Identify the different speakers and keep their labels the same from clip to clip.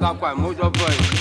Speaker 1: Manga kwa mojo boy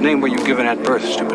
Speaker 2: name were you given at birth, stupid